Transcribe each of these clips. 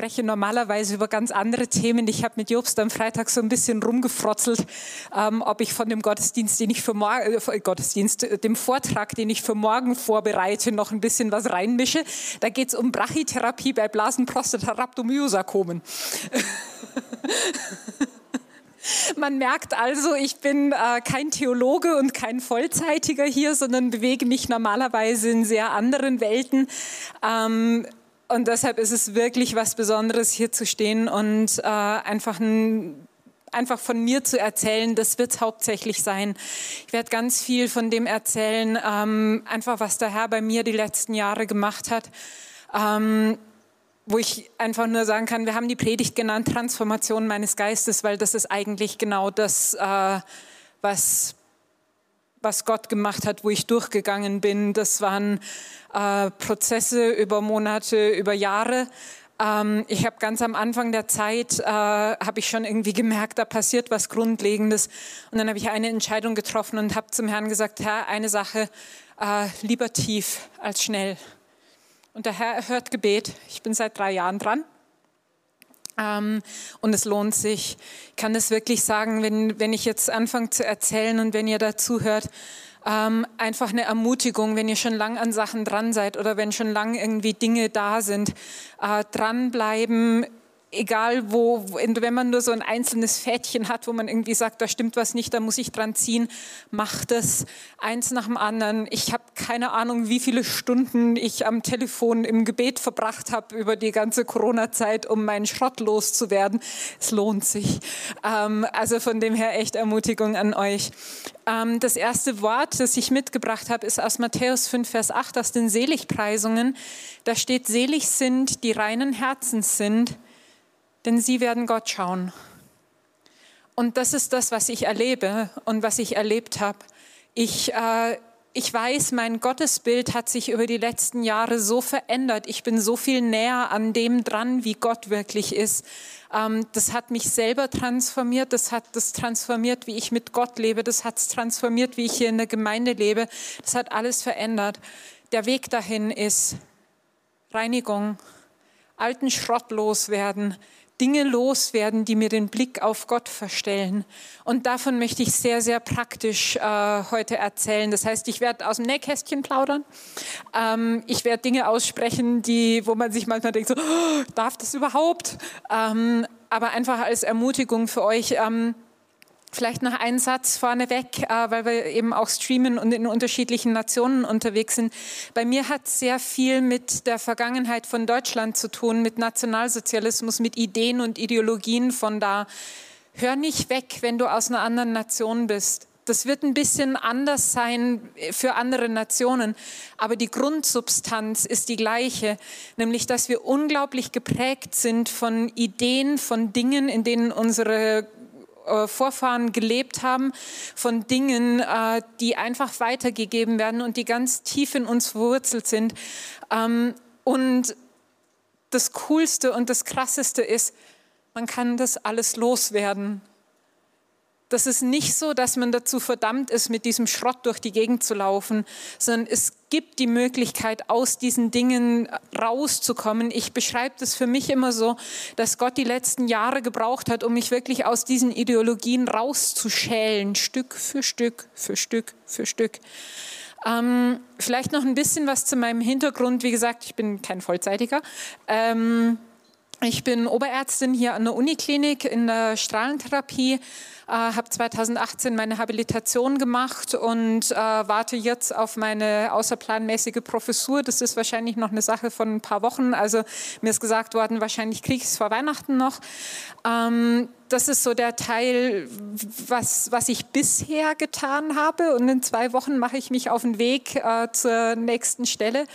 spreche normalerweise über ganz andere Themen. Ich habe mit Jobst am Freitag so ein bisschen rumgefrotzelt, ähm, ob ich von dem Gottesdienst, den ich für morgen, äh, Gottesdienst, äh, dem Vortrag, den ich für morgen vorbereite, noch ein bisschen was reinmische. Da geht es um Brachytherapie bei Blasenprostatarhabdomyosarkomen. Man merkt also, ich bin äh, kein Theologe und kein Vollzeitiger hier, sondern bewege mich normalerweise in sehr anderen Welten. Ähm, und deshalb ist es wirklich was Besonderes, hier zu stehen und äh, einfach ein einfach von mir zu erzählen, das wird es hauptsächlich sein. Ich werde ganz viel von dem erzählen, ähm, einfach was der Herr bei mir die letzten Jahre gemacht hat. Ähm, wo ich einfach nur sagen kann, wir haben die Predigt genannt, Transformation meines Geistes, weil das ist eigentlich genau das, äh, was, was Gott gemacht hat, wo ich durchgegangen bin. Das waren äh, Prozesse über Monate, über Jahre. Ähm, ich habe ganz am Anfang der Zeit, äh, habe ich schon irgendwie gemerkt, da passiert was Grundlegendes. Und dann habe ich eine Entscheidung getroffen und habe zum Herrn gesagt, Herr, eine Sache, äh, lieber tief als schnell. Und der Herr hört Gebet. Ich bin seit drei Jahren dran. Ähm, und es lohnt sich. Ich kann das wirklich sagen, wenn, wenn ich jetzt anfange zu erzählen und wenn ihr dazu hört, ähm, einfach eine Ermutigung, wenn ihr schon lang an Sachen dran seid oder wenn schon lang irgendwie Dinge da sind, äh, dranbleiben, egal wo, wenn man nur so ein einzelnes Fädchen hat, wo man irgendwie sagt, da stimmt was nicht, da muss ich dran ziehen, macht es eins nach dem anderen. Ich habe keine Ahnung, wie viele Stunden ich am Telefon im Gebet verbracht habe über die ganze Corona-Zeit, um meinen Schrott loszuwerden. Es lohnt sich. Ähm, also von dem her echt Ermutigung an euch. Ähm, das erste Wort, das ich mitgebracht habe, ist aus Matthäus 5, Vers 8, aus den Seligpreisungen. Da steht, selig sind, die reinen Herzens sind, denn sie werden Gott schauen. Und das ist das, was ich erlebe und was ich erlebt habe. Ich, äh, ich weiß, mein Gottesbild hat sich über die letzten Jahre so verändert. Ich bin so viel näher an dem dran, wie Gott wirklich ist. Ähm, das hat mich selber transformiert. Das hat das transformiert, wie ich mit Gott lebe. Das hat es transformiert, wie ich hier in der Gemeinde lebe. Das hat alles verändert. Der Weg dahin ist Reinigung, alten Schrott loswerden, Dinge loswerden, die mir den Blick auf Gott verstellen. Und davon möchte ich sehr, sehr praktisch äh, heute erzählen. Das heißt, ich werde aus dem Nähkästchen plaudern. Ähm, ich werde Dinge aussprechen, die, wo man sich manchmal denkt, so, oh, darf das überhaupt? Ähm, aber einfach als Ermutigung für euch. Ähm, Vielleicht noch einen Satz vorneweg, äh, weil wir eben auch streamen und in unterschiedlichen Nationen unterwegs sind. Bei mir hat sehr viel mit der Vergangenheit von Deutschland zu tun, mit Nationalsozialismus, mit Ideen und Ideologien von da. Hör nicht weg, wenn du aus einer anderen Nation bist. Das wird ein bisschen anders sein für andere Nationen, aber die Grundsubstanz ist die gleiche, nämlich dass wir unglaublich geprägt sind von Ideen, von Dingen, in denen unsere Vorfahren gelebt haben, von Dingen, äh, die einfach weitergegeben werden und die ganz tief in uns verwurzelt sind. Ähm, und das Coolste und das Krasseste ist, man kann das alles loswerden. Das ist nicht so, dass man dazu verdammt ist, mit diesem Schrott durch die Gegend zu laufen, sondern es gibt die Möglichkeit, aus diesen Dingen rauszukommen. Ich beschreibe das für mich immer so, dass Gott die letzten Jahre gebraucht hat, um mich wirklich aus diesen Ideologien rauszuschälen, Stück für Stück, für Stück, für Stück. Ähm, vielleicht noch ein bisschen was zu meinem Hintergrund. Wie gesagt, ich bin kein Vollzeitiger. Ähm, ich bin Oberärztin hier an der Uniklinik in der Strahlentherapie äh, habe 2018 meine Habilitation gemacht und äh, warte jetzt auf meine außerplanmäßige Professur. Das ist wahrscheinlich noch eine Sache von ein paar Wochen. Also mir ist gesagt worden, wahrscheinlich kriege ich es vor Weihnachten noch. Ähm, das ist so der Teil, was, was ich bisher getan habe. Und in zwei Wochen mache ich mich auf den Weg äh, zur nächsten Stelle.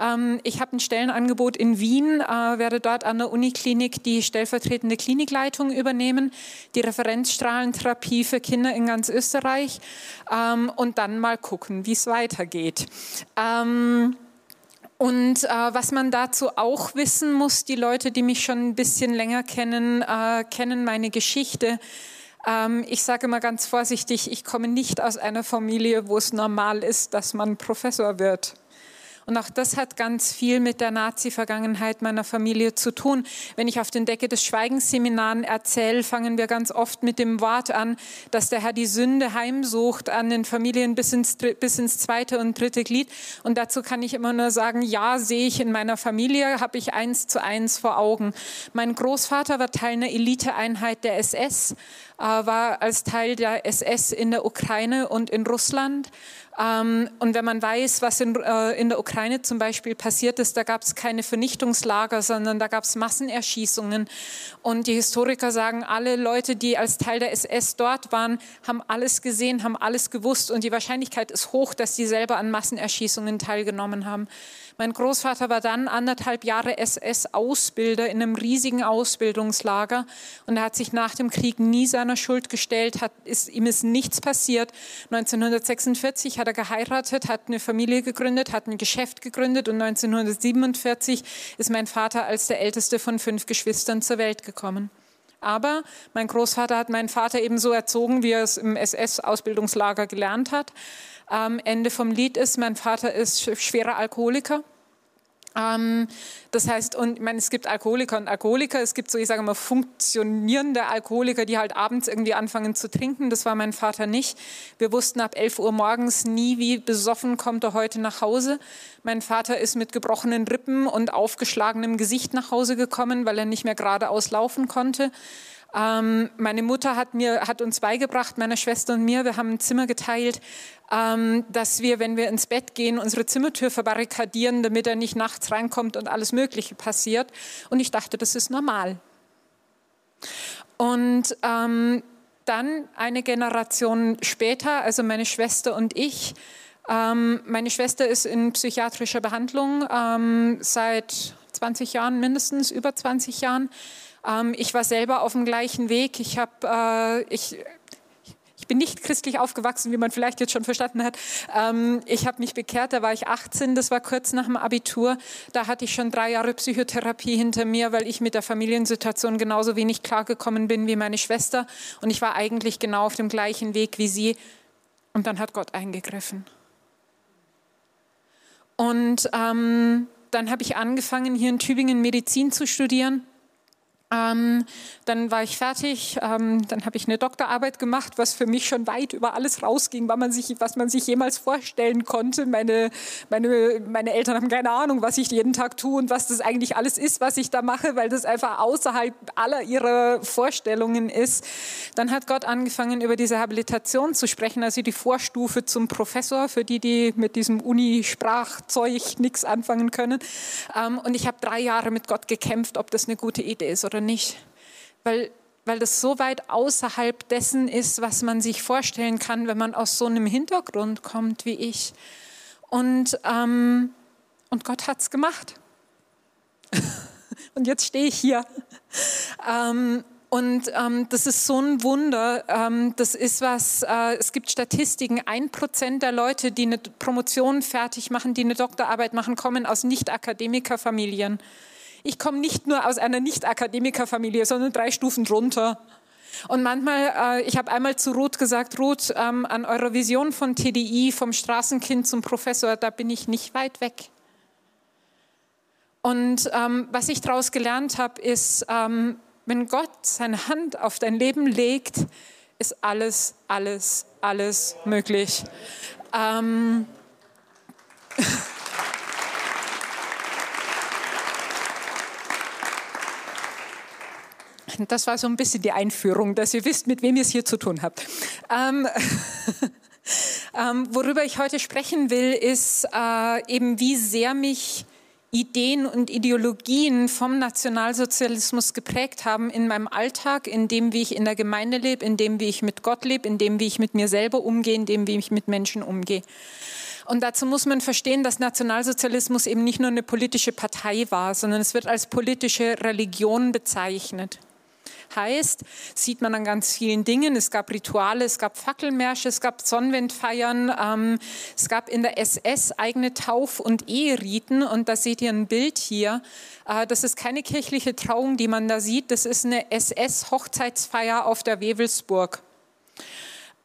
Ähm, ich habe ein Stellenangebot in Wien, äh, werde dort an der Uniklinik die stellvertretende Klinikleitung übernehmen, die Referenzstrahlentherapie für Kinder in ganz Österreich ähm, und dann mal gucken, wie es weitergeht. Ähm, und äh, was man dazu auch wissen muss, die Leute, die mich schon ein bisschen länger kennen, äh, kennen meine Geschichte. Ähm, ich sage mal ganz vorsichtig, ich komme nicht aus einer Familie, wo es normal ist, dass man Professor wird. Und auch das hat ganz viel mit der Nazi-Vergangenheit meiner Familie zu tun. Wenn ich auf den Decke des Schweigensseminaren erzähle, fangen wir ganz oft mit dem Wort an, dass der Herr die Sünde heimsucht an den Familien bis ins, bis ins zweite und dritte Glied. Und dazu kann ich immer nur sagen, ja, sehe ich in meiner Familie, habe ich eins zu eins vor Augen. Mein Großvater war Teil einer Eliteeinheit der SS, äh, war als Teil der SS in der Ukraine und in Russland und wenn man weiß, was in, äh, in der Ukraine zum Beispiel passiert ist, da gab es keine Vernichtungslager, sondern da gab es Massenerschießungen. Und die Historiker sagen, alle Leute, die als Teil der SS dort waren, haben alles gesehen, haben alles gewusst. Und die Wahrscheinlichkeit ist hoch, dass sie selber an Massenerschießungen teilgenommen haben. Mein Großvater war dann anderthalb Jahre SS-Ausbilder in einem riesigen Ausbildungslager und er hat sich nach dem Krieg nie seiner Schuld gestellt, hat, ist, ihm ist nichts passiert. 1946 hat er geheiratet, hat eine Familie gegründet, hat ein Geschäft gegründet und 1947 ist mein Vater als der älteste von fünf Geschwistern zur Welt gekommen. Aber mein Großvater hat meinen Vater eben so erzogen, wie er es im SS-Ausbildungslager gelernt hat. Ähm, Ende vom Lied ist, mein Vater ist schwerer Alkoholiker. Ähm, das heißt, und ich meine, es gibt Alkoholiker und Alkoholiker, es gibt so, ich sage mal, funktionierende Alkoholiker, die halt abends irgendwie anfangen zu trinken. Das war mein Vater nicht. Wir wussten ab 11 Uhr morgens nie, wie besoffen kommt er heute nach Hause. Mein Vater ist mit gebrochenen Rippen und aufgeschlagenem Gesicht nach Hause gekommen, weil er nicht mehr geradeaus laufen konnte. Ähm, meine Mutter hat, mir, hat uns beigebracht, meiner Schwester und mir, wir haben ein Zimmer geteilt, ähm, dass wir, wenn wir ins Bett gehen, unsere Zimmertür verbarrikadieren, damit er nicht nachts reinkommt und alles Mögliche passiert. Und ich dachte, das ist normal. Und ähm, dann eine Generation später, also meine Schwester und ich, ähm, meine Schwester ist in psychiatrischer Behandlung ähm, seit 20 Jahren mindestens, über 20 Jahren. Ähm, ich war selber auf dem gleichen Weg. Ich habe, äh, ich, ich bin nicht christlich aufgewachsen, wie man vielleicht jetzt schon verstanden hat. Ähm, ich habe mich bekehrt, da war ich 18, das war kurz nach dem Abitur. Da hatte ich schon drei Jahre Psychotherapie hinter mir, weil ich mit der Familiensituation genauso wenig klargekommen bin wie meine Schwester. Und ich war eigentlich genau auf dem gleichen Weg wie sie. Und dann hat Gott eingegriffen. Und ähm, dann habe ich angefangen, hier in Tübingen Medizin zu studieren. Ähm, dann war ich fertig, ähm, dann habe ich eine Doktorarbeit gemacht, was für mich schon weit über alles rausging, was man sich, was man sich jemals vorstellen konnte. Meine, meine, meine Eltern haben keine Ahnung, was ich jeden Tag tue und was das eigentlich alles ist, was ich da mache, weil das einfach außerhalb aller ihrer Vorstellungen ist. Dann hat Gott angefangen, über diese Habilitation zu sprechen, also die Vorstufe zum Professor, für die, die mit diesem Uni-Sprachzeug nichts anfangen können. Ähm, und ich habe drei Jahre mit Gott gekämpft, ob das eine gute Idee ist oder oder nicht. Weil, weil das so weit außerhalb dessen ist, was man sich vorstellen kann, wenn man aus so einem Hintergrund kommt wie ich. Und, ähm, und Gott hat es gemacht. und jetzt stehe ich hier. Ähm, und ähm, das ist so ein Wunder. Ähm, das ist was, äh, es gibt Statistiken, ein Prozent der Leute, die eine Promotion fertig machen, die eine Doktorarbeit machen, kommen aus Nicht-Akademikerfamilien. Ich komme nicht nur aus einer Nicht-Akademikerfamilie, sondern drei Stufen drunter. Und manchmal, äh, ich habe einmal zu Ruth gesagt, Ruth, ähm, an eurer Vision von TDI, vom Straßenkind zum Professor, da bin ich nicht weit weg. Und ähm, was ich daraus gelernt habe, ist, ähm, wenn Gott seine Hand auf dein Leben legt, ist alles, alles, alles möglich. Ähm, Das war so ein bisschen die Einführung, dass ihr wisst, mit wem ihr es hier zu tun habt. Ähm, ähm, worüber ich heute sprechen will, ist äh, eben, wie sehr mich Ideen und Ideologien vom Nationalsozialismus geprägt haben in meinem Alltag, in dem, wie ich in der Gemeinde lebe, in dem, wie ich mit Gott lebe, in dem, wie ich mit mir selber umgehe, in dem, wie ich mit Menschen umgehe. Und dazu muss man verstehen, dass Nationalsozialismus eben nicht nur eine politische Partei war, sondern es wird als politische Religion bezeichnet heißt, sieht man an ganz vielen Dingen. Es gab Rituale, es gab Fackelmärsche, es gab Sonnenwendfeiern, ähm, es gab in der SS eigene Tauf- und Eheriten. Und da seht ihr ein Bild hier. Äh, das ist keine kirchliche Trauung, die man da sieht. Das ist eine SS-Hochzeitsfeier auf der Wewelsburg.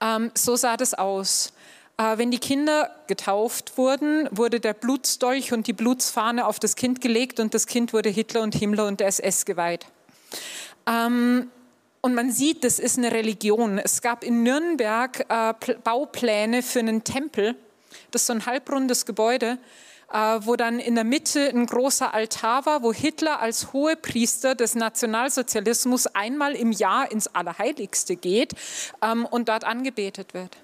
Ähm, so sah das aus. Äh, wenn die Kinder getauft wurden, wurde der Blutstolch und die Blutsfahne auf das Kind gelegt und das Kind wurde Hitler und Himmler und der SS geweiht. Ähm, und man sieht, das ist eine Religion. Es gab in Nürnberg äh, Baupläne für einen Tempel. Das ist so ein halbrundes Gebäude, äh, wo dann in der Mitte ein großer Altar war, wo Hitler als Hohepriester des Nationalsozialismus einmal im Jahr ins Allerheiligste geht ähm, und dort angebetet wird.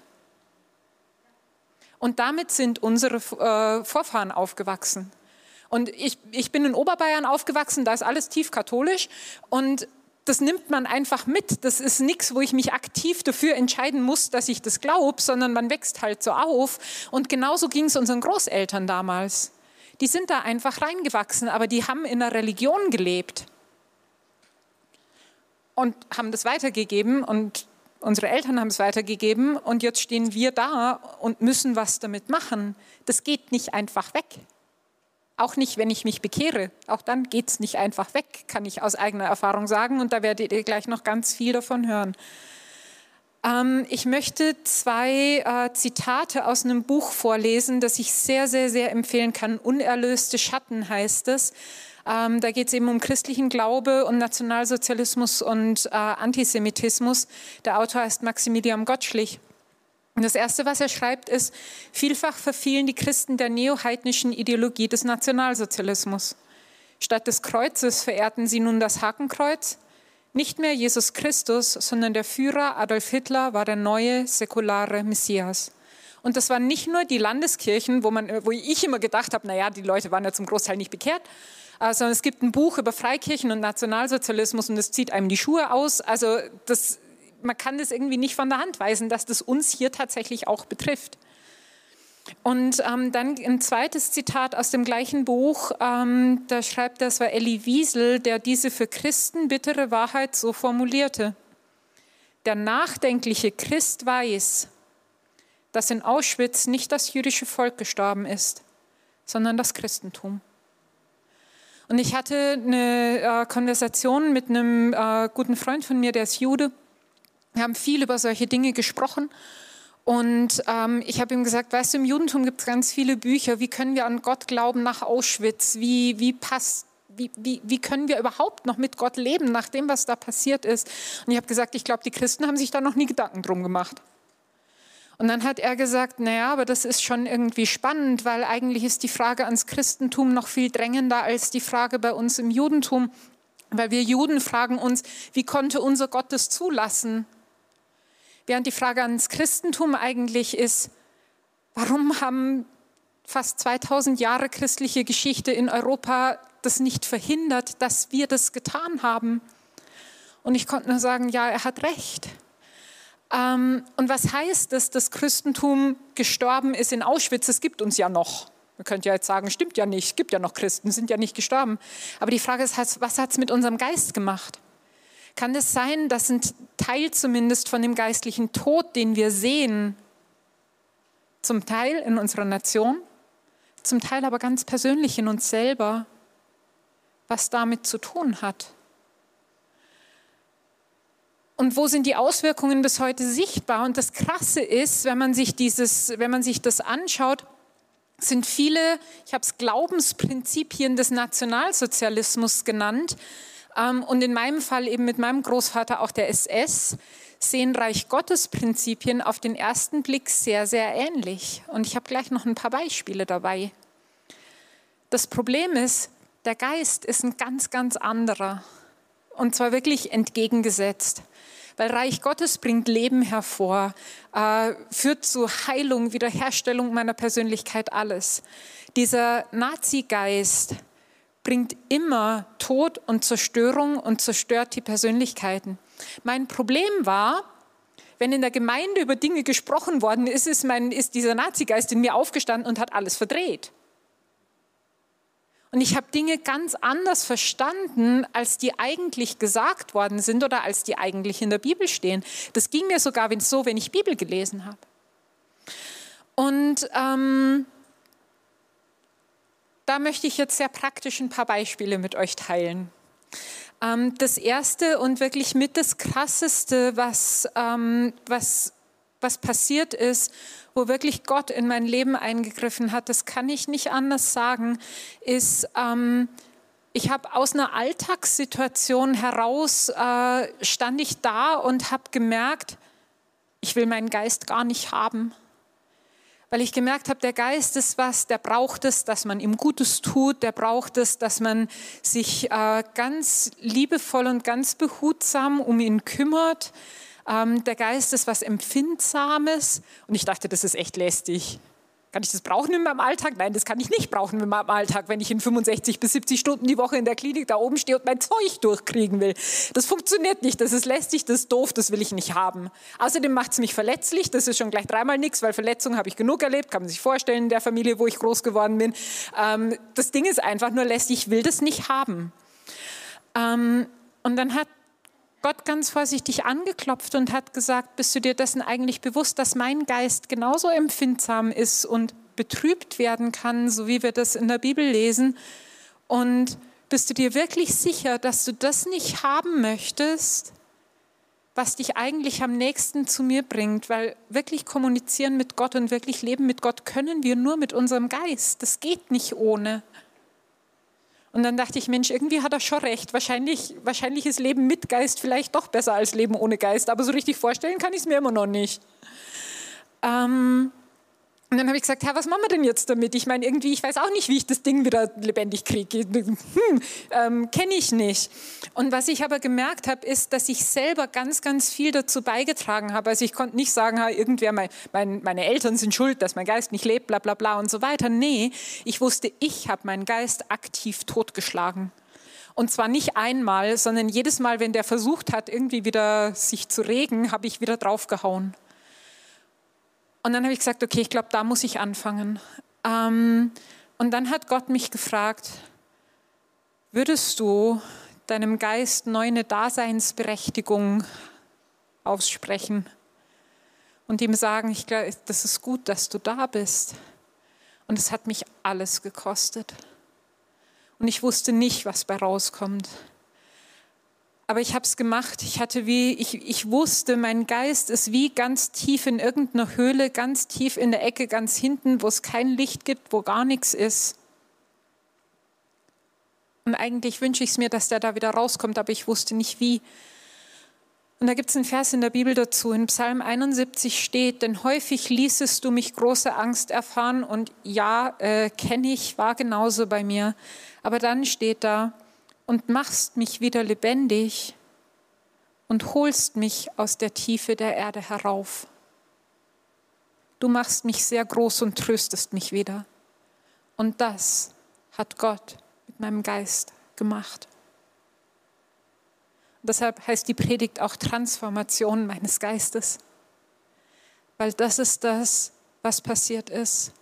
Und damit sind unsere äh, Vorfahren aufgewachsen. Und ich, ich bin in Oberbayern aufgewachsen, da ist alles tief katholisch. Und das nimmt man einfach mit. Das ist nichts, wo ich mich aktiv dafür entscheiden muss, dass ich das glaube, sondern man wächst halt so auf. Und genauso ging es unseren Großeltern damals. Die sind da einfach reingewachsen, aber die haben in der Religion gelebt und haben das weitergegeben und Unsere Eltern haben es weitergegeben und jetzt stehen wir da und müssen was damit machen. Das geht nicht einfach weg. Auch nicht, wenn ich mich bekehre. Auch dann geht es nicht einfach weg, kann ich aus eigener Erfahrung sagen. Und da werdet ihr gleich noch ganz viel davon hören. Ähm, ich möchte zwei äh, Zitate aus einem Buch vorlesen, das ich sehr, sehr, sehr empfehlen kann. Unerlöste Schatten heißt es. Ähm, da geht es eben um christlichen Glaube und Nationalsozialismus und äh, Antisemitismus. Der Autor heißt Maximilian Gottschlich. Und das Erste, was er schreibt, ist, vielfach verfielen die Christen der neoheidnischen Ideologie des Nationalsozialismus. Statt des Kreuzes verehrten sie nun das Hakenkreuz. Nicht mehr Jesus Christus, sondern der Führer Adolf Hitler war der neue säkulare Messias. Und das waren nicht nur die Landeskirchen, wo, man, wo ich immer gedacht habe, naja, die Leute waren ja zum Großteil nicht bekehrt, sondern also es gibt ein Buch über Freikirchen und Nationalsozialismus und das zieht einem die Schuhe aus. Also das, man kann das irgendwie nicht von der Hand weisen, dass das uns hier tatsächlich auch betrifft. Und ähm, dann ein zweites Zitat aus dem gleichen Buch, ähm, da schreibt, das war Elie Wiesel, der diese für Christen bittere Wahrheit so formulierte. Der nachdenkliche Christ weiß, dass in Auschwitz nicht das jüdische Volk gestorben ist, sondern das Christentum. Und ich hatte eine äh, Konversation mit einem äh, guten Freund von mir, der ist Jude. Wir haben viel über solche Dinge gesprochen. Und ähm, ich habe ihm gesagt, weißt du, im Judentum gibt es ganz viele Bücher. Wie können wir an Gott glauben nach Auschwitz? Wie, wie passt wie, wie, wie, können wir überhaupt noch mit Gott leben, nach dem, was da passiert ist? Und ich habe gesagt, ich glaube, die Christen haben sich da noch nie Gedanken drum gemacht. Und dann hat er gesagt, naja, aber das ist schon irgendwie spannend, weil eigentlich ist die Frage ans Christentum noch viel drängender als die Frage bei uns im Judentum. Weil wir Juden fragen uns, wie konnte unser Gott das zulassen? Während die Frage ans Christentum eigentlich ist, warum haben fast 2000 Jahre christliche Geschichte in Europa das nicht verhindert, dass wir das getan haben? Und ich konnte nur sagen, ja, er hat recht. Ähm, und was heißt es, dass das Christentum gestorben ist in Auschwitz? Es gibt uns ja noch. Man könnte ja jetzt sagen, stimmt ja nicht, es gibt ja noch Christen, sind ja nicht gestorben. Aber die Frage ist, was hat es mit unserem Geist gemacht? Kann es sein, dass ein Teil zumindest von dem geistlichen Tod, den wir sehen, zum Teil in unserer Nation, zum Teil aber ganz persönlich in uns selber, was damit zu tun hat? Und wo sind die Auswirkungen bis heute sichtbar? Und das Krasse ist, wenn man sich, dieses, wenn man sich das anschaut, sind viele, ich habe es Glaubensprinzipien des Nationalsozialismus genannt, und in meinem Fall eben mit meinem Großvater auch der SS, sehen Reich Gottes Prinzipien auf den ersten Blick sehr, sehr ähnlich. Und ich habe gleich noch ein paar Beispiele dabei. Das Problem ist, der Geist ist ein ganz, ganz anderer. Und zwar wirklich entgegengesetzt weil Reich Gottes bringt Leben hervor, äh, führt zu Heilung, Wiederherstellung meiner Persönlichkeit, alles. Dieser Nazi-Geist bringt immer Tod und Zerstörung und zerstört die Persönlichkeiten. Mein Problem war, wenn in der Gemeinde über Dinge gesprochen worden ist, ist, mein, ist dieser Nazi-Geist in mir aufgestanden und hat alles verdreht. Und ich habe Dinge ganz anders verstanden, als die eigentlich gesagt worden sind oder als die eigentlich in der Bibel stehen. Das ging mir sogar so, wenn ich Bibel gelesen habe. Und ähm, da möchte ich jetzt sehr praktisch ein paar Beispiele mit euch teilen. Ähm, das erste und wirklich mit das krasseste, was, ähm, was was passiert ist, wo wirklich Gott in mein Leben eingegriffen hat, das kann ich nicht anders sagen, ist, ähm, ich habe aus einer Alltagssituation heraus, äh, stand ich da und habe gemerkt, ich will meinen Geist gar nicht haben. Weil ich gemerkt habe, der Geist ist was, der braucht es, dass man ihm Gutes tut, der braucht es, dass man sich äh, ganz liebevoll und ganz behutsam um ihn kümmert. Ähm, der Geist ist was Empfindsames. Und ich dachte, das ist echt lästig. Kann ich das brauchen in meinem Alltag? Nein, das kann ich nicht brauchen in meinem Alltag, wenn ich in 65 bis 70 Stunden die Woche in der Klinik da oben stehe und mein Zeug durchkriegen will. Das funktioniert nicht, das ist lästig, das ist doof, das will ich nicht haben. Außerdem macht es mich verletzlich, das ist schon gleich dreimal nichts, weil Verletzungen habe ich genug erlebt, kann man sich vorstellen in der Familie, wo ich groß geworden bin. Ähm, das Ding ist einfach nur lästig, ich will das nicht haben. Ähm, und dann hat Gott ganz vorsichtig angeklopft und hat gesagt, bist du dir dessen eigentlich bewusst, dass mein Geist genauso empfindsam ist und betrübt werden kann, so wie wir das in der Bibel lesen? Und bist du dir wirklich sicher, dass du das nicht haben möchtest, was dich eigentlich am nächsten zu mir bringt? Weil wirklich kommunizieren mit Gott und wirklich leben mit Gott können wir nur mit unserem Geist. Das geht nicht ohne. Und dann dachte ich, Mensch, irgendwie hat er schon recht. Wahrscheinlich, wahrscheinlich ist Leben mit Geist vielleicht doch besser als Leben ohne Geist. Aber so richtig vorstellen kann ich es mir immer noch nicht. Ähm, und dann habe ich gesagt, Herr, was machen wir denn jetzt damit? Ich meine, irgendwie, ich weiß auch nicht, wie ich das Ding wieder lebendig kriege. Hm, ähm, Kenne ich nicht. Und was ich aber gemerkt habe, ist, dass ich selber ganz, ganz viel dazu beigetragen habe. Also ich konnte nicht sagen, ha, irgendwer, mein, mein, meine Eltern sind schuld, dass mein Geist nicht lebt, bla bla bla und so weiter. Nee, ich wusste, ich habe meinen Geist aktiv totgeschlagen. Und zwar nicht einmal, sondern jedes Mal, wenn der versucht hat, irgendwie wieder sich zu regen, habe ich wieder draufgehauen. Und dann habe ich gesagt, okay, ich glaube, da muss ich anfangen. Ähm, und dann hat Gott mich gefragt, würdest du deinem Geist neu eine Daseinsberechtigung aussprechen und ihm sagen, ich glaube, das ist gut, dass du da bist. Und es hat mich alles gekostet. Und ich wusste nicht, was bei rauskommt aber ich habe es gemacht. Ich hatte wie, ich, ich wusste, mein Geist ist wie ganz tief in irgendeiner Höhle, ganz tief in der Ecke, ganz hinten, wo es kein Licht gibt, wo gar nichts ist. Und eigentlich wünsche ich es mir, dass der da wieder rauskommt, aber ich wusste nicht wie. Und da gibt es einen Vers in der Bibel dazu. In Psalm 71 steht, denn häufig ließest du mich große Angst erfahren. Und ja, äh, kenne ich, war genauso bei mir. Aber dann steht da, und machst mich wieder lebendig und holst mich aus der Tiefe der Erde herauf. Du machst mich sehr groß und tröstest mich wieder. Und das hat Gott mit meinem Geist gemacht. Und deshalb heißt die Predigt auch Transformation meines Geistes, weil das ist das, was passiert ist.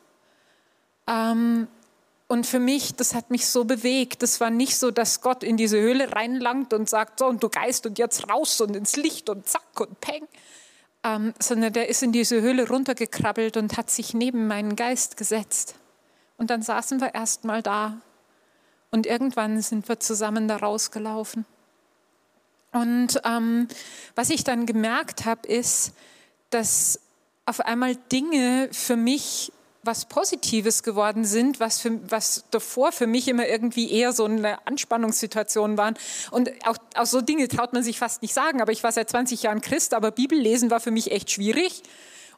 Ähm, und für mich, das hat mich so bewegt. Das war nicht so, dass Gott in diese Höhle reinlangt und sagt, so und du Geist und jetzt raus und ins Licht und zack und peng. Ähm, sondern der ist in diese Höhle runtergekrabbelt und hat sich neben meinen Geist gesetzt. Und dann saßen wir erst mal da. Und irgendwann sind wir zusammen da rausgelaufen. Und ähm, was ich dann gemerkt habe, ist, dass auf einmal Dinge für mich was Positives geworden sind, was, für, was davor für mich immer irgendwie eher so eine Anspannungssituation waren. Und auch, auch so Dinge traut man sich fast nicht sagen. Aber ich war seit 20 Jahren Christ, aber Bibellesen war für mich echt schwierig.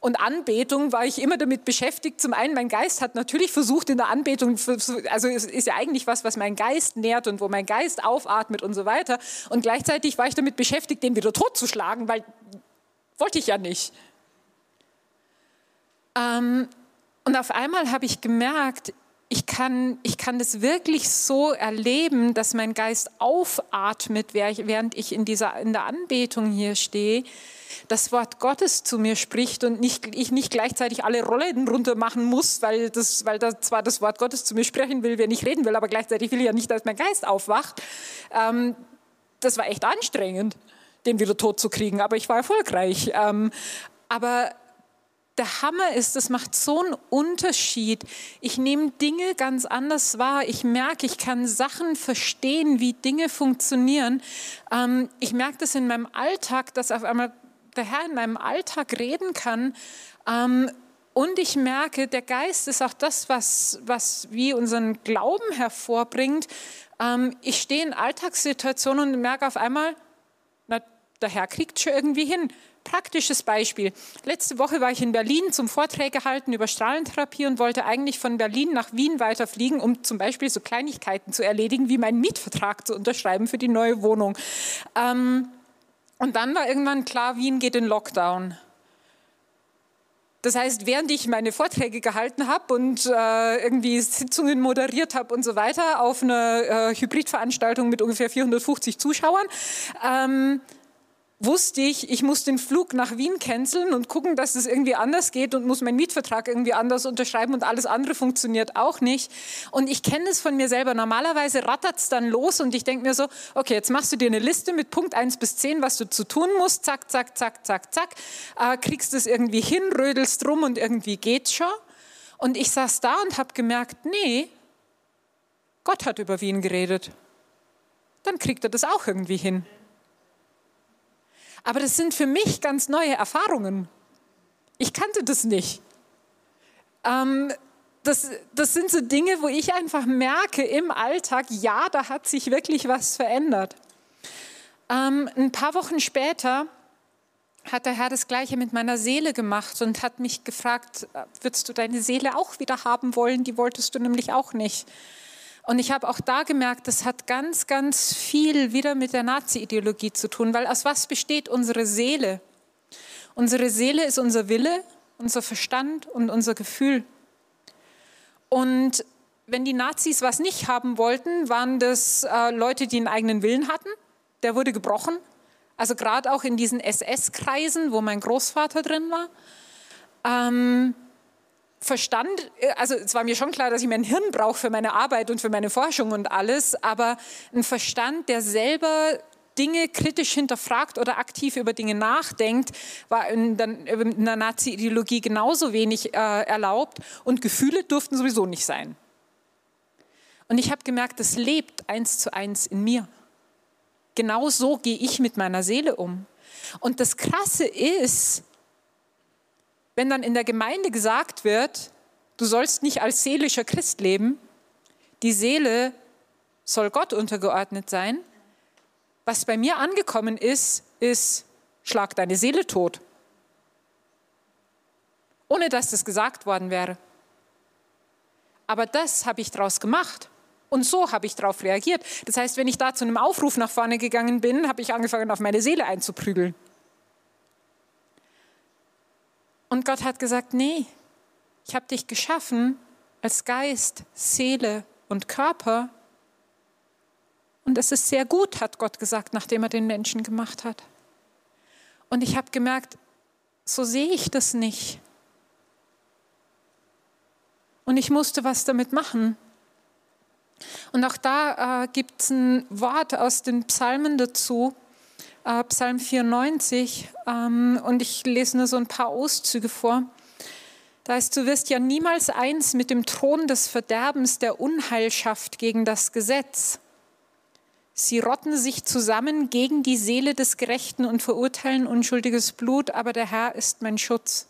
Und Anbetung war ich immer damit beschäftigt. Zum einen, mein Geist hat natürlich versucht in der Anbetung, also es ist ja eigentlich was, was mein Geist nährt und wo mein Geist aufatmet und so weiter. Und gleichzeitig war ich damit beschäftigt, den wieder totzuschlagen, weil wollte ich ja nicht. Ähm, und auf einmal habe ich gemerkt, ich kann, ich kann das wirklich so erleben, dass mein Geist aufatmet, während ich in, dieser, in der Anbetung hier stehe, das Wort Gottes zu mir spricht und nicht, ich nicht gleichzeitig alle Rollen runter machen muss, weil, das, weil da zwar das Wort Gottes zu mir sprechen will, wenn ich reden will, aber gleichzeitig will ich ja nicht, dass mein Geist aufwacht. Ähm, das war echt anstrengend, den wieder tot zu kriegen, aber ich war erfolgreich. Ähm, aber der Hammer ist, es macht so einen Unterschied. Ich nehme Dinge ganz anders wahr. Ich merke, ich kann Sachen verstehen, wie Dinge funktionieren. Ähm, ich merke das in meinem Alltag, dass auf einmal der Herr in meinem Alltag reden kann. Ähm, und ich merke, der Geist ist auch das, was, was wie unseren Glauben hervorbringt. Ähm, ich stehe in Alltagssituationen und merke auf einmal, na, der Herr kriegt schon irgendwie hin. Praktisches Beispiel. Letzte Woche war ich in Berlin zum Vorträge halten über Strahlentherapie und wollte eigentlich von Berlin nach Wien weiterfliegen, um zum Beispiel so Kleinigkeiten zu erledigen, wie meinen Mietvertrag zu unterschreiben für die neue Wohnung. Ähm, und dann war irgendwann klar, Wien geht in Lockdown. Das heißt, während ich meine Vorträge gehalten habe und äh, irgendwie Sitzungen moderiert habe und so weiter auf einer äh, Hybridveranstaltung mit ungefähr 450 Zuschauern, ähm, wusste ich, ich muss den Flug nach Wien canceln und gucken, dass es irgendwie anders geht und muss meinen Mietvertrag irgendwie anders unterschreiben und alles andere funktioniert auch nicht. Und ich kenne es von mir selber. Normalerweise rattert es dann los und ich denke mir so, okay, jetzt machst du dir eine Liste mit Punkt 1 bis 10, was du zu tun musst, zack, zack, zack, zack, zack, äh, kriegst es irgendwie hin, rödelst rum und irgendwie geht's schon. Und ich saß da und habe gemerkt, nee, Gott hat über Wien geredet. Dann kriegt er das auch irgendwie hin. Aber das sind für mich ganz neue Erfahrungen. Ich kannte das nicht. Ähm, das, das sind so Dinge, wo ich einfach merke im Alltag, ja, da hat sich wirklich was verändert. Ähm, ein paar Wochen später hat der Herr das Gleiche mit meiner Seele gemacht und hat mich gefragt, äh, würdest du deine Seele auch wieder haben wollen? Die wolltest du nämlich auch nicht. Und ich habe auch da gemerkt, das hat ganz, ganz viel wieder mit der Nazi-Ideologie zu tun, weil aus was besteht unsere Seele? Unsere Seele ist unser Wille, unser Verstand und unser Gefühl. Und wenn die Nazis was nicht haben wollten, waren das äh, Leute, die einen eigenen Willen hatten. Der wurde gebrochen. Also gerade auch in diesen SS-Kreisen, wo mein Großvater drin war. Ähm, Verstand, äh, also es war mir schon klar, dass ich mein Hirn brauche für meine Arbeit und für meine Forschung und alles, aber ein Verstand, der selber Dinge kritisch hinterfragt oder aktiv über Dinge nachdenkt, war in der, Nazi-Ideologie genauso wenig äh, erlaubt und Gefühle durften sowieso nicht sein. Und ich habe gemerkt, das lebt eins zu eins in mir. Genau so gehe ich mit meiner Seele um. Und das Krasse ist, wenn dann in der Gemeinde gesagt wird, du sollst nicht als seelischer Christ leben, die Seele soll Gott untergeordnet sein, was bei mir angekommen ist, ist, schlag deine Seele tot. Ohne dass das gesagt worden wäre. Aber das habe ich daraus gemacht. Und so habe ich darauf reagiert. Das heißt, wenn ich da zu einem Aufruf nach vorne gegangen bin, habe ich angefangen, auf meine Seele einzuprügeln. Und Gott hat gesagt, nee, ich habe dich geschaffen als Geist, Seele und Körper. Und es ist sehr gut, hat Gott gesagt, nachdem er den Menschen gemacht hat. Und ich habe gemerkt, so sehe ich das nicht. Und ich musste was damit machen. Und auch da äh, gibt es ein Wort aus den Psalmen dazu, äh, Psalm 94, ähm, und ich lese nur so ein paar Auszüge vor. Da heißt, du wirst ja niemals eins mit dem Thron des Verderbens der Unheilschaft gegen das Gesetz. Sie rotten sich zusammen gegen die Seele des Gerechten und verurteilen unschuldiges Blut, aber der Herr ist mein Schutz.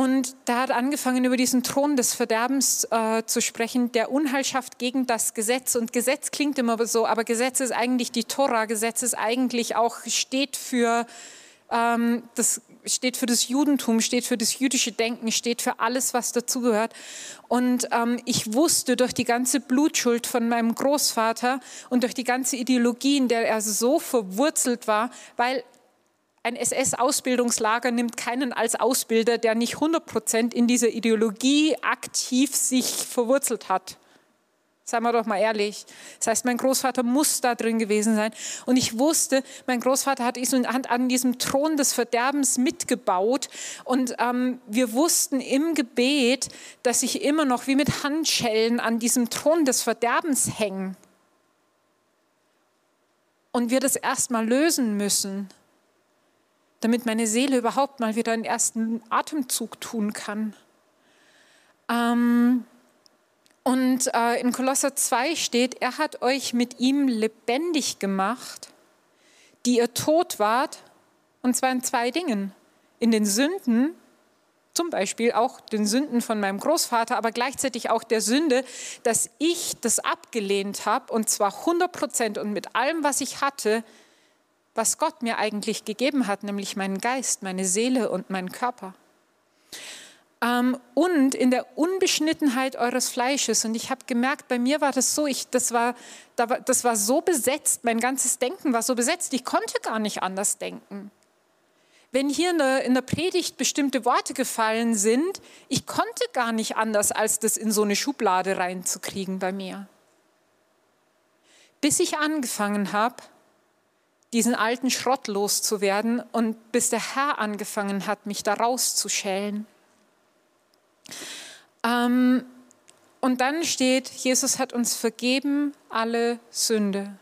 Und da hat angefangen, über diesen Thron des Verderbens äh, zu sprechen, der Unheilschaft gegen das Gesetz. Und Gesetz klingt immer so, aber Gesetz ist eigentlich die Tora. Gesetz ist eigentlich auch, steht für, ähm, das, steht für das Judentum, steht für das jüdische Denken, steht für alles, was dazugehört. Und ähm, ich wusste durch die ganze Blutschuld von meinem Großvater und durch die ganze Ideologie, in der er so verwurzelt war, weil ein SS-Ausbildungslager nimmt keinen als Ausbilder, der nicht 100 Prozent in dieser Ideologie aktiv sich verwurzelt hat. Seien wir doch mal ehrlich. Das heißt, mein Großvater muss da drin gewesen sein. Und ich wusste, mein Großvater hat an diesem Thron des Verderbens mitgebaut. Und ähm, wir wussten im Gebet, dass ich immer noch wie mit Handschellen an diesem Thron des Verderbens hänge. Und wir das erstmal lösen müssen damit meine Seele überhaupt mal wieder einen ersten Atemzug tun kann. Ähm, und äh, in Kolosser 2 steht, er hat euch mit ihm lebendig gemacht, die ihr tot wart Und zwar in zwei Dingen. In den Sünden, zum Beispiel auch den Sünden von meinem Großvater, aber gleichzeitig auch der Sünde, dass ich das abgelehnt habe und zwar 100 Prozent und mit allem, was ich hatte, was Gott mir eigentlich gegeben hat, nämlich meinen Geist, meine Seele und meinen Körper. Ähm, und in der Unbeschnittenheit eures Fleisches. Und ich habe gemerkt, bei mir war das so, ich, das, war, das war so besetzt, mein ganzes Denken war so besetzt, ich konnte gar nicht anders denken. Wenn hier in der, in der Predigt bestimmte Worte gefallen sind, ich konnte gar nicht anders, als das in so eine Schublade reinzukriegen bei mir. Bis ich angefangen habe, diesen alten Schrott loszuwerden und bis der Herr angefangen hat, mich da rauszuschälen. Ähm, und dann steht, Jesus hat uns vergeben alle Sünde.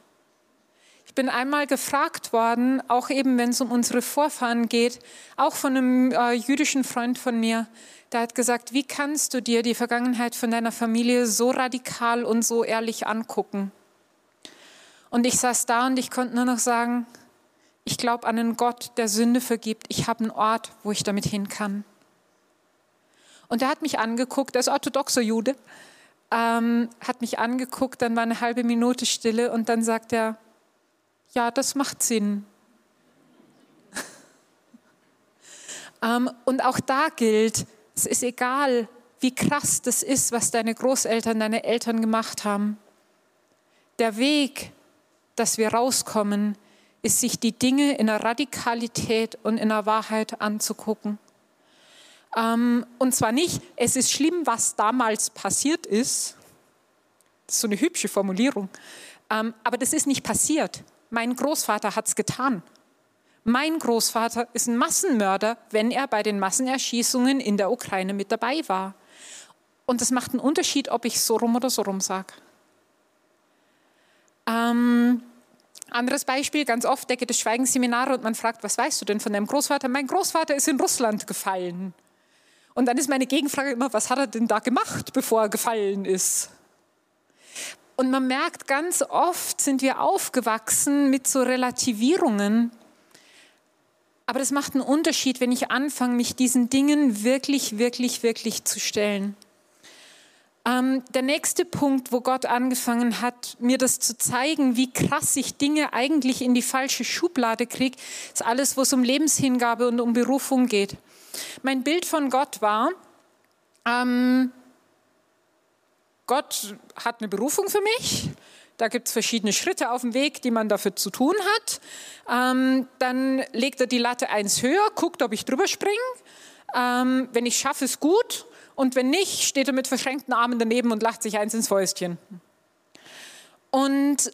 Ich bin einmal gefragt worden, auch eben wenn es um unsere Vorfahren geht, auch von einem äh, jüdischen Freund von mir, der hat gesagt, wie kannst du dir die Vergangenheit von deiner Familie so radikal und so ehrlich angucken? Und ich saß da und ich konnte nur noch sagen, ich glaube an einen Gott, der Sünde vergibt. Ich habe einen Ort, wo ich damit hin kann. Und er hat mich angeguckt, er ist orthodoxer Jude, ähm, hat mich angeguckt, dann war eine halbe Minute Stille und dann sagt er, ja, das macht Sinn. ähm, und auch da gilt, es ist egal, wie krass das ist, was deine Großeltern, deine Eltern gemacht haben. Der Weg, dass wir rauskommen, ist, sich die Dinge in der Radikalität und in der Wahrheit anzugucken. Ähm, und zwar nicht, es ist schlimm, was damals passiert ist. Das ist so eine hübsche Formulierung. Ähm, aber das ist nicht passiert. Mein Großvater hat es getan. Mein Großvater ist ein Massenmörder, wenn er bei den Massenerschießungen in der Ukraine mit dabei war. Und das macht einen Unterschied, ob ich so rum oder so rum sage. Ähm, anderes Beispiel, ganz oft decke das Schweigensseminare und man fragt, was weißt du denn von deinem Großvater? Mein Großvater ist in Russland gefallen. Und dann ist meine Gegenfrage immer, was hat er denn da gemacht, bevor er gefallen ist? Und man merkt, ganz oft sind wir aufgewachsen mit so Relativierungen. Aber das macht einen Unterschied, wenn ich anfange, mich diesen Dingen wirklich, wirklich, wirklich zu stellen. Ähm, der nächste Punkt, wo Gott angefangen hat, mir das zu zeigen, wie krass ich Dinge eigentlich in die falsche Schublade kriege, ist alles, wo es um Lebenshingabe und um Berufung geht. Mein Bild von Gott war, ähm, Gott hat eine Berufung für mich. Da gibt es verschiedene Schritte auf dem Weg, die man dafür zu tun hat. Ähm, dann legt er die Latte eins höher, guckt, ob ich drüber springe. Ähm, wenn ich schaffe, es gut. Und wenn nicht, steht er mit verschränkten Armen daneben und lacht sich eins ins Fäustchen. Und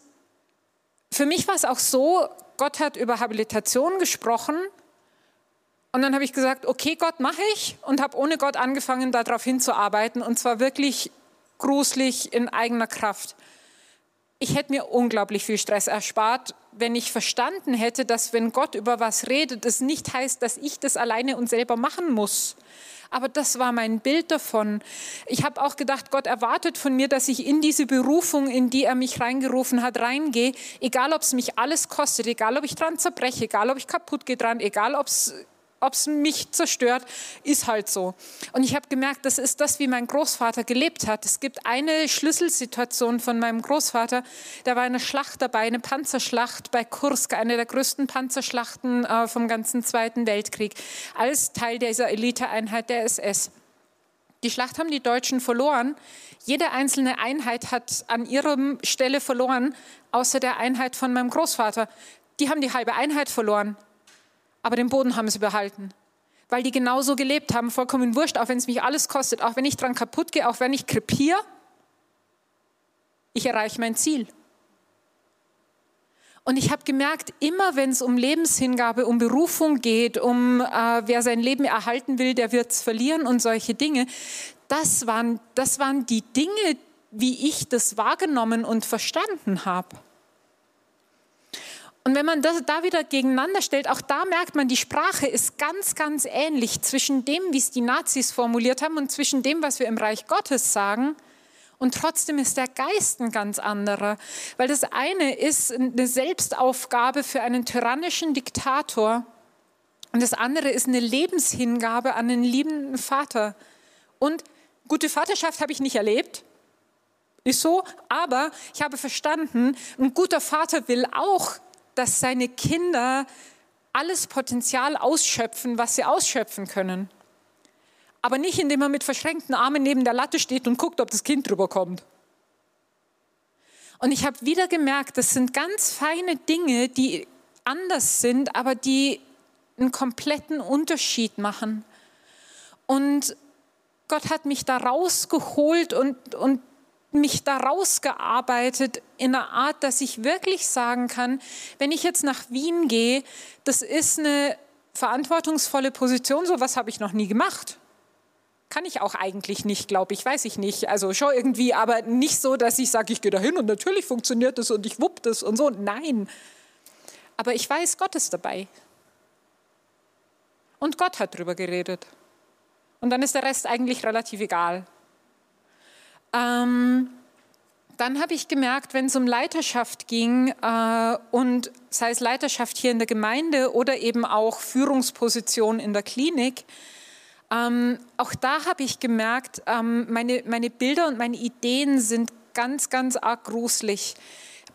für mich war es auch so, Gott hat über Habilitation gesprochen. Und dann habe ich gesagt, okay, Gott, mache ich. Und habe ohne Gott angefangen, darauf hinzuarbeiten. Und zwar wirklich gruselig in eigener Kraft. Ich hätte mir unglaublich viel Stress erspart, wenn ich verstanden hätte, dass wenn Gott über was redet, es nicht heißt, dass ich das alleine und selber machen muss, aber das war mein Bild davon. Ich habe auch gedacht, Gott erwartet von mir, dass ich in diese Berufung, in die er mich reingerufen hat, reingehe, egal ob es mich alles kostet, egal ob ich dran zerbreche, egal ob ich kaputt gehe dran, egal ob es ob es mich zerstört, ist halt so. Und ich habe gemerkt, das ist das, wie mein Großvater gelebt hat. Es gibt eine Schlüsselsituation von meinem Großvater, der war eine Schlacht dabei, eine Panzerschlacht bei Kursk, eine der größten Panzerschlachten äh, vom ganzen Zweiten Weltkrieg, als Teil dieser Eliteeinheit der SS. Die Schlacht haben die Deutschen verloren. Jede einzelne Einheit hat an ihrer Stelle verloren, außer der Einheit von meinem Großvater. Die haben die halbe Einheit verloren aber den Boden haben sie behalten. Weil die genauso gelebt haben, vollkommen wurscht, auch wenn es mich alles kostet, auch wenn ich dran kaputt gehe, auch wenn ich krepiere, ich erreiche mein Ziel. Und ich habe gemerkt, immer wenn es um Lebenshingabe, um Berufung geht, um äh, wer sein Leben erhalten will, der wird es verlieren und solche Dinge, das waren, das waren die Dinge, wie ich das wahrgenommen und verstanden habe. Und wenn man das da wieder gegeneinander stellt, auch da merkt man, die Sprache ist ganz, ganz ähnlich zwischen dem, wie es die Nazis formuliert haben und zwischen dem, was wir im Reich Gottes sagen. Und trotzdem ist der Geist ein ganz anderer, weil das eine ist eine Selbstaufgabe für einen tyrannischen Diktator, Und das andere ist eine Lebenshingabe an einen liebenden Vater. Und gute Vaterschaft habe ich nicht erlebt. Ist so. Aber ich habe verstanden, ein guter Vater will auch, dass seine Kinder alles Potenzial ausschöpfen, was sie ausschöpfen können. Aber nicht, indem er mit verschränkten Armen neben der Latte steht und guckt, ob das Kind drüber kommt. Und ich habe wieder gemerkt, das sind ganz feine Dinge, die anders sind, aber die einen kompletten Unterschied machen. Und Gott hat mich da rausgeholt und, und mich da rausgearbeitet in einer Art, dass ich wirklich sagen kann, wenn ich jetzt nach Wien gehe, das ist eine verantwortungsvolle Position, so was habe ich noch nie gemacht. Kann ich auch eigentlich nicht, glaube ich, weiß ich nicht. Also schon irgendwie, aber nicht so, dass ich sage, ich gehe da hin und natürlich funktioniert das und ich wupp das und so. Nein. Aber ich weiß, Gott ist dabei. Und Gott hat drüber geredet. Und dann ist der Rest eigentlich relativ egal. Ähm, dann habe ich gemerkt, wenn es um Leiterschaft ging äh, und sei es Leiterschaft hier in der Gemeinde oder eben auch Führungsposition in der Klinik, ähm, auch da habe ich gemerkt, ähm, meine, meine Bilder und meine Ideen sind ganz, ganz arg gruselig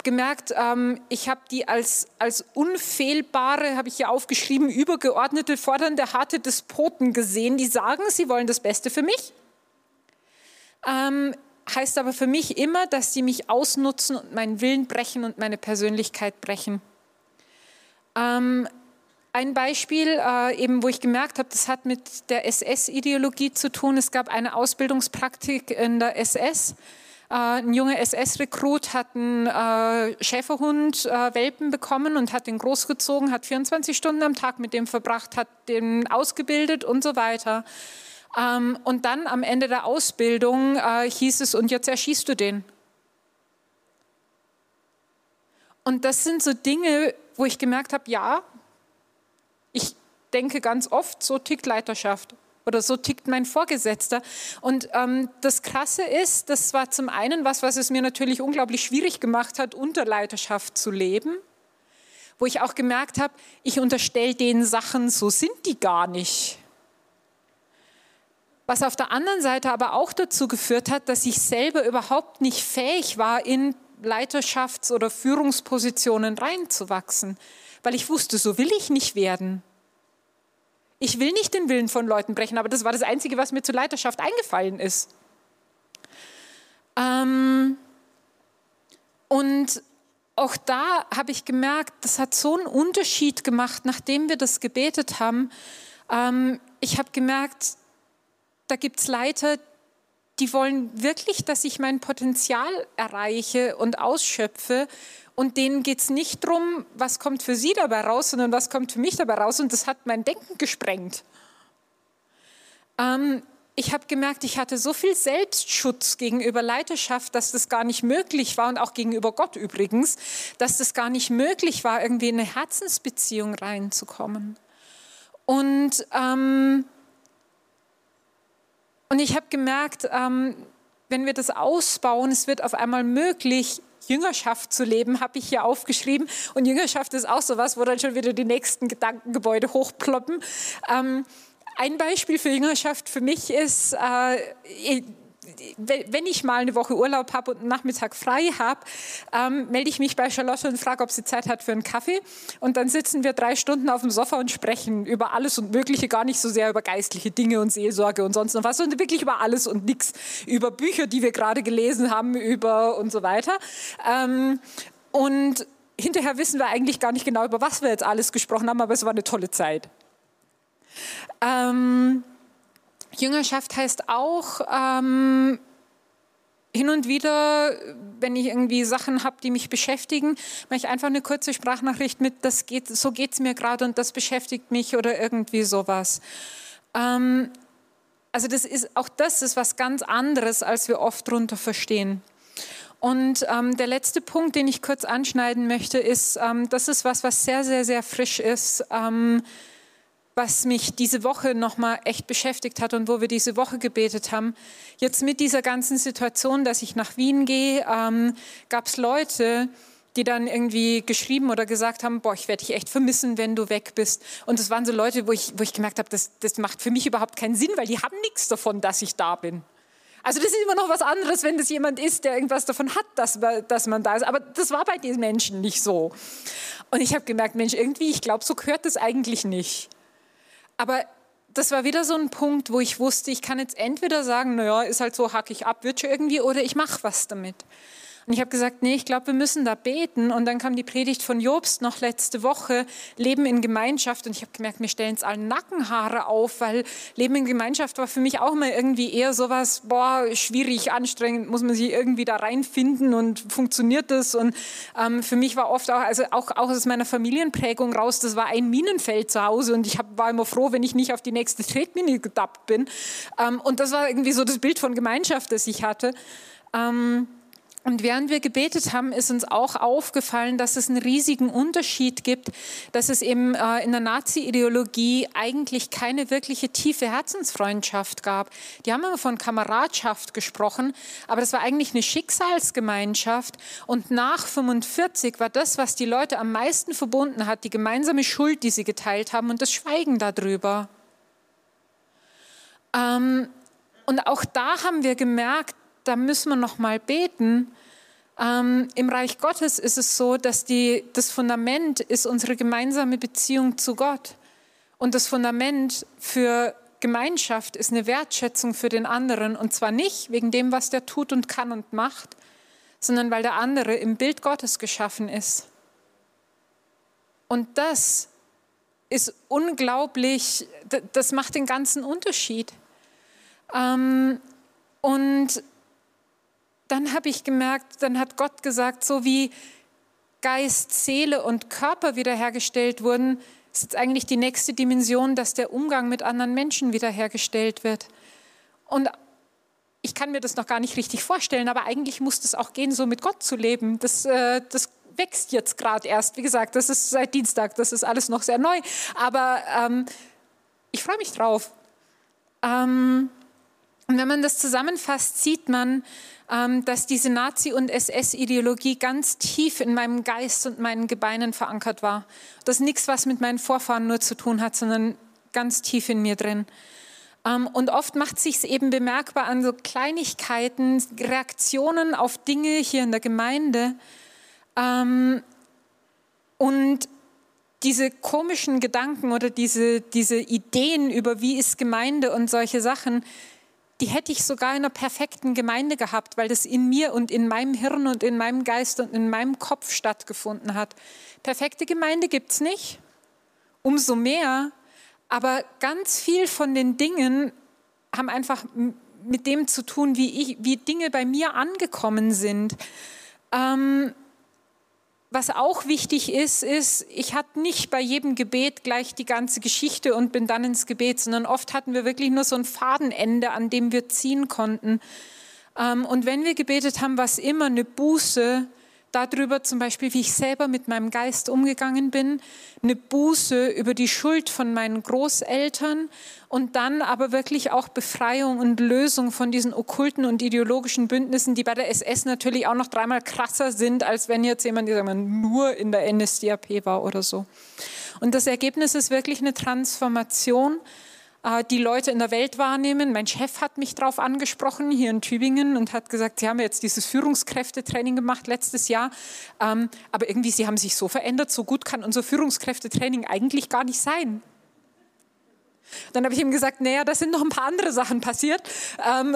gemerkt, ähm, ich habe die als, als unfehlbare, habe ich hier aufgeschrieben, übergeordnete, fordernde, harte Despoten gesehen, die sagen, sie wollen das Beste für mich. Heißt aber für mich immer, dass sie mich ausnutzen und meinen Willen brechen und meine Persönlichkeit brechen. Ähm, ein Beispiel, äh, eben wo ich gemerkt habe, das hat mit der SS-Ideologie zu tun. Es gab eine Ausbildungspraktik in der SS äh, ein junger SS-Rekrut hat einen äh, Schäferhund, äh, Welpen bekommen und hat den großgezogen, hat 24 Stunden am Tag mit dem verbracht, hat den ausgebildet und so weiter. Ähm, und dann am Ende der Ausbildung äh, hieß es, und jetzt erschießt du den. Und das sind so Dinge, wo ich gemerkt habe, ja, ich denke ganz oft, so tickt Leiterschaft oder so tickt mein Vorgesetzter. Und ähm, das Krasse ist, das war zum einen was, was es mir natürlich unglaublich schwierig gemacht hat, unter Leiterschaft zu leben, wo ich auch gemerkt habe, ich unterstelle denen Sachen, so sind die gar nicht. Was auf der anderen Seite aber auch dazu geführt hat, dass ich selber überhaupt nicht fähig war, in Leiterschafts- oder Führungspositionen reinzuwachsen, weil ich wusste, so will ich nicht werden. Ich will nicht den Willen von Leuten brechen, aber das war das Einzige, was mir zur Leiterschaft eingefallen ist. Ähm, und auch da habe ich gemerkt, das hat so einen Unterschied gemacht, nachdem wir das gebetet haben. Ähm, ich habe gemerkt, da gibt es Leiter, die wollen wirklich, dass ich mein Potenzial erreiche und ausschöpfe. Und denen geht es nicht darum, was kommt für sie dabei raus, sondern was kommt für mich dabei raus. Und das hat mein Denken gesprengt. Ähm, ich habe gemerkt, ich hatte so viel Selbstschutz gegenüber Leiterschaft, dass das gar nicht möglich war und auch gegenüber Gott übrigens, dass das gar nicht möglich war, irgendwie in eine Herzensbeziehung reinzukommen. Und, ähm, und ich habe gemerkt, ähm, wenn wir das ausbauen, es wird auf einmal möglich, Jüngerschaft zu leben, habe ich hier aufgeschrieben. Und Jüngerschaft ist auch sowas, wo dann schon wieder die nächsten Gedankengebäude hochploppen. Ähm, ein Beispiel für Jüngerschaft für mich ist, äh, wenn ich mal eine Woche Urlaub habe und einen Nachmittag frei habe, ähm, melde ich mich bei Charlotte und frage, ob sie Zeit hat für einen Kaffee. Und dann sitzen wir drei Stunden auf dem Sofa und sprechen über alles und Mögliche, gar nicht so sehr über geistliche Dinge und Seelsorge und sonst noch was, sondern wirklich über alles und nichts. Über Bücher, die wir gerade gelesen haben, über und so weiter. Ähm, und hinterher wissen wir eigentlich gar nicht genau, über was wir jetzt alles gesprochen haben, aber es war eine tolle Zeit. Ähm, Jüngerschaft heißt auch, ähm, hin und wieder, wenn ich irgendwie Sachen habe, die mich beschäftigen, mache ich einfach eine kurze Sprachnachricht mit, das geht, so geht es mir gerade und das beschäftigt mich oder irgendwie sowas. Ähm, also das ist, auch das ist was ganz anderes, als wir oft darunter verstehen. Und ähm, der letzte Punkt, den ich kurz anschneiden möchte, ist, ähm, das ist was, was sehr, sehr, sehr frisch ist. Was mich diese Woche nochmal echt beschäftigt hat und wo wir diese Woche gebetet haben. Jetzt mit dieser ganzen Situation, dass ich nach Wien gehe, ähm, gab es Leute, die dann irgendwie geschrieben oder gesagt haben, boah, ich werde dich echt vermissen, wenn du weg bist. Und das waren so Leute, wo ich, wo ich gemerkt habe, das, das macht für mich überhaupt keinen Sinn, weil die haben nichts davon, dass ich da bin. Also das ist immer noch was anderes, wenn das jemand ist, der irgendwas davon hat, dass, dass man da ist. Aber das war bei den Menschen nicht so. Und ich habe gemerkt, Mensch, irgendwie, ich glaube, so gehört das eigentlich nicht. Aber das war wieder so ein Punkt, wo ich wusste, ich kann jetzt entweder sagen, naja, ist halt so, hack ich ab, wird schon irgendwie, oder ich mache was damit. Und ich habe gesagt, nee, ich glaube, wir müssen da beten. Und dann kam die Predigt von Jobst noch letzte Woche, Leben in Gemeinschaft. Und ich habe gemerkt, mir stellen es allen Nackenhaare auf, weil Leben in Gemeinschaft war für mich auch mal irgendwie eher sowas, boah, schwierig, anstrengend, muss man sich irgendwie da reinfinden und funktioniert das? Und ähm, für mich war oft auch, also auch, auch aus meiner Familienprägung raus, das war ein Minenfeld zu Hause und ich hab, war immer froh, wenn ich nicht auf die nächste Tretmine gedappt bin. Ähm, und das war irgendwie so das Bild von Gemeinschaft, das ich hatte. Ähm, und während wir gebetet haben, ist uns auch aufgefallen, dass es einen riesigen Unterschied gibt, dass es eben äh, in der Nazi-Ideologie eigentlich keine wirkliche tiefe Herzensfreundschaft gab. Die haben immer von Kameradschaft gesprochen, aber das war eigentlich eine Schicksalsgemeinschaft. Und nach 45 war das, was die Leute am meisten verbunden hat, die gemeinsame Schuld, die sie geteilt haben und das Schweigen darüber. Ähm, und auch da haben wir gemerkt, da müssen wir noch mal beten. Ähm, Im Reich Gottes ist es so, dass die, das Fundament ist unsere gemeinsame Beziehung zu Gott. Und das Fundament für Gemeinschaft ist eine Wertschätzung für den anderen. Und zwar nicht wegen dem, was der tut und kann und macht, sondern weil der andere im Bild Gottes geschaffen ist. Und das ist unglaublich, das macht den ganzen Unterschied. Ähm, und dann habe ich gemerkt, dann hat Gott gesagt, so wie Geist, Seele und Körper wiederhergestellt wurden, ist jetzt eigentlich die nächste Dimension, dass der Umgang mit anderen Menschen wiederhergestellt wird. Und ich kann mir das noch gar nicht richtig vorstellen, aber eigentlich muss es auch gehen, so mit Gott zu leben. Das, äh, das wächst jetzt gerade erst. Wie gesagt, das ist seit Dienstag, das ist alles noch sehr neu. Aber ähm, ich freue mich drauf. Ähm, und wenn man das zusammenfasst, sieht man, ähm, dass diese Nazi- und SS-Ideologie ganz tief in meinem Geist und meinen Gebeinen verankert war. Das nichts, was mit meinen Vorfahren nur zu tun hat, sondern ganz tief in mir drin. Ähm, und oft macht sich eben bemerkbar an so Kleinigkeiten, Reaktionen auf Dinge hier in der Gemeinde. Ähm, und diese komischen Gedanken oder diese, diese Ideen über wie ist Gemeinde und solche Sachen, die hätte ich sogar in einer perfekten Gemeinde gehabt, weil das in mir und in meinem Hirn und in meinem Geist und in meinem Kopf stattgefunden hat. Perfekte Gemeinde gibt es nicht, umso mehr, aber ganz viel von den Dingen haben einfach mit dem zu tun, wie, ich, wie Dinge bei mir angekommen sind. Ähm, was auch wichtig ist, ist, ich hatte nicht bei jedem Gebet gleich die ganze Geschichte und bin dann ins Gebet, sondern oft hatten wir wirklich nur so ein Fadenende, an dem wir ziehen konnten. Ähm, und wenn wir gebetet haben, war es immer eine Buße darüber zum Beispiel, wie ich selber mit meinem Geist umgegangen bin, eine Buße über die Schuld von meinen Großeltern und dann aber wirklich auch Befreiung und Lösung von diesen okkulten und ideologischen Bündnissen, die bei der SS natürlich auch noch dreimal krasser sind, als wenn jetzt jemand der nur in der NSDAP war oder so. Und das Ergebnis ist wirklich eine Transformation die Leute in der Welt wahrnehmen. Mein Chef hat mich darauf angesprochen hier in Tübingen und hat gesagt, Sie haben jetzt dieses Führungskräftetraining gemacht letztes Jahr, ähm, aber irgendwie Sie haben sich so verändert, so gut kann unser Führungskräftetraining eigentlich gar nicht sein. Dann habe ich ihm gesagt, naja, da sind noch ein paar andere Sachen passiert. Ähm,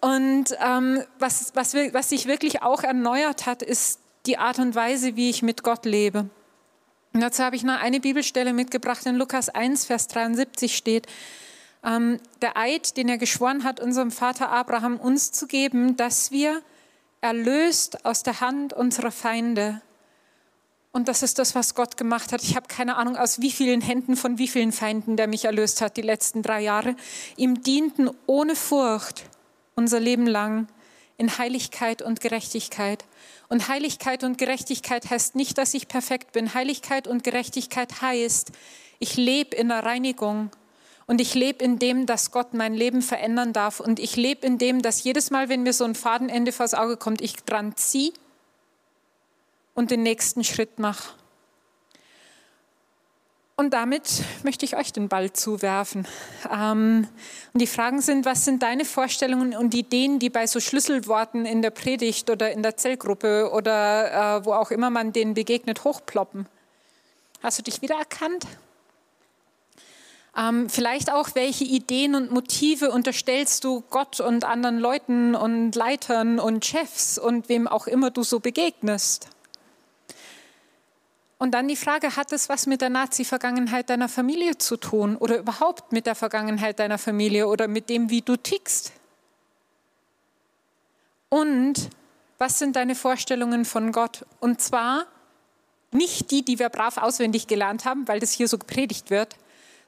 und ähm, was, was, was sich wirklich auch erneuert hat, ist die Art und Weise, wie ich mit Gott lebe. Und dazu habe ich noch eine Bibelstelle mitgebracht. In Lukas 1, Vers 73 steht, ähm, der Eid, den er geschworen hat, unserem Vater Abraham uns zu geben, dass wir erlöst aus der Hand unserer Feinde. Und das ist das, was Gott gemacht hat. Ich habe keine Ahnung, aus wie vielen Händen von wie vielen Feinden der mich erlöst hat die letzten drei Jahre. Ihm dienten ohne Furcht unser Leben lang in Heiligkeit und Gerechtigkeit. Und Heiligkeit und Gerechtigkeit heißt nicht, dass ich perfekt bin. Heiligkeit und Gerechtigkeit heißt, ich lebe in der Reinigung. Und ich lebe in dem, dass Gott mein Leben verändern darf. Und ich lebe in dem, dass jedes Mal, wenn mir so ein Fadenende vors Auge kommt, ich dran ziehe und den nächsten Schritt mach. Und damit möchte ich euch den Ball zuwerfen. Ähm, und die Fragen sind, was sind deine Vorstellungen und Ideen, die bei so Schlüsselworten in der Predigt oder in der Zellgruppe oder äh, wo auch immer man denen begegnet, hochploppen? Hast du dich wiedererkannt? Ähm, vielleicht auch, welche Ideen und Motive unterstellst du Gott und anderen Leuten und Leitern und Chefs und wem auch immer du so begegnest? Und dann die Frage, hat es was mit der Nazi-Vergangenheit deiner Familie zu tun oder überhaupt mit der Vergangenheit deiner Familie oder mit dem, wie du tickst? Und was sind deine Vorstellungen von Gott? Und zwar nicht die, die wir brav auswendig gelernt haben, weil das hier so gepredigt wird,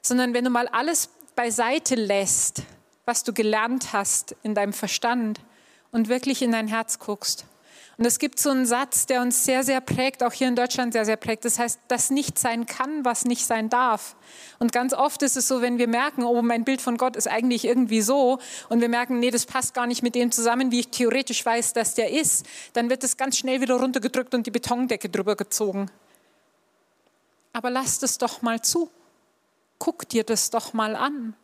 sondern wenn du mal alles beiseite lässt, was du gelernt hast in deinem Verstand und wirklich in dein Herz guckst und es gibt so einen Satz, der uns sehr, sehr prägt, auch hier in Deutschland sehr, sehr prägt. Das heißt, das nicht sein kann, was nicht sein darf. Und ganz oft ist es so, wenn wir merken, oh, mein Bild von Gott ist eigentlich irgendwie so, und wir merken, nee, das passt gar nicht mit dem zusammen, wie ich theoretisch weiß, dass der ist, dann wird es ganz schnell wieder runtergedrückt und die Betondecke drüber gezogen. Aber lass das doch mal zu. Guck dir das doch mal an.